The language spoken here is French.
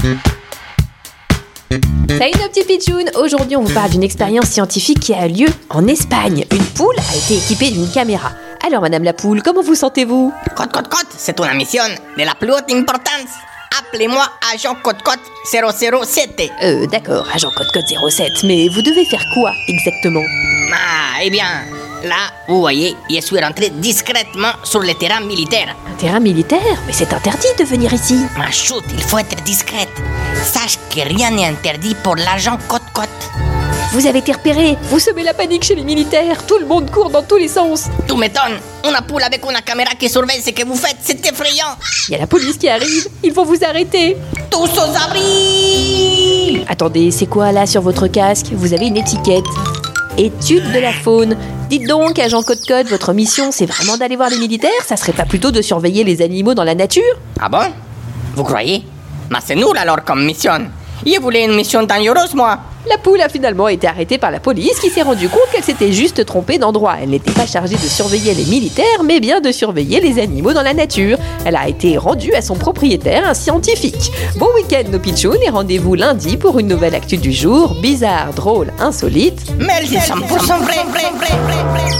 Salut nos petits pitchouns Aujourd'hui on vous parle d'une expérience scientifique qui a lieu en Espagne. Une poule a été équipée d'une caméra. Alors madame la poule, comment vous sentez-vous? Code, code, code, c'est une mission de la plus haute importance. Appelez-moi agent code 007. Euh d'accord, agent code 07, mais vous devez faire quoi exactement? Ah, eh bien, là, vous voyez, je suis rentré discrètement sur le terrain militaire. Un terrain militaire Mais c'est interdit de venir ici. Ma chute, il faut être discrète. Sache que rien n'est interdit pour l'agent code. Vous avez été repéré Vous semez la panique chez les militaires Tout le monde court dans tous les sens Tout m'étonne. Une poule avec une caméra qui surveille ce que vous faites, c'est effrayant. Il y a la police qui arrive Ils vont vous arrêter Tous aux abris Attendez, c'est quoi là sur votre casque? Vous avez une étiquette. Étude de la faune. Dites donc, agent Code Code, votre mission, c'est vraiment d'aller voir les militaires? Ça serait pas plutôt de surveiller les animaux dans la nature? Ah bon? Vous croyez? Mais c'est nul alors comme mission. Je voulais une mission dangereuse, moi. La poule a finalement été arrêtée par la police qui s'est rendu compte qu'elle s'était juste trompée d'endroit. Elle n'était pas chargée de surveiller les militaires, mais bien de surveiller les animaux dans la nature. Elle a été rendue à son propriétaire, un scientifique. Bon week-end nos pitchouns et rendez-vous lundi pour une nouvelle actu du jour, bizarre, drôle, insolite. Mais c'est 100% vrai, vrai, vrai, vrai, vrai.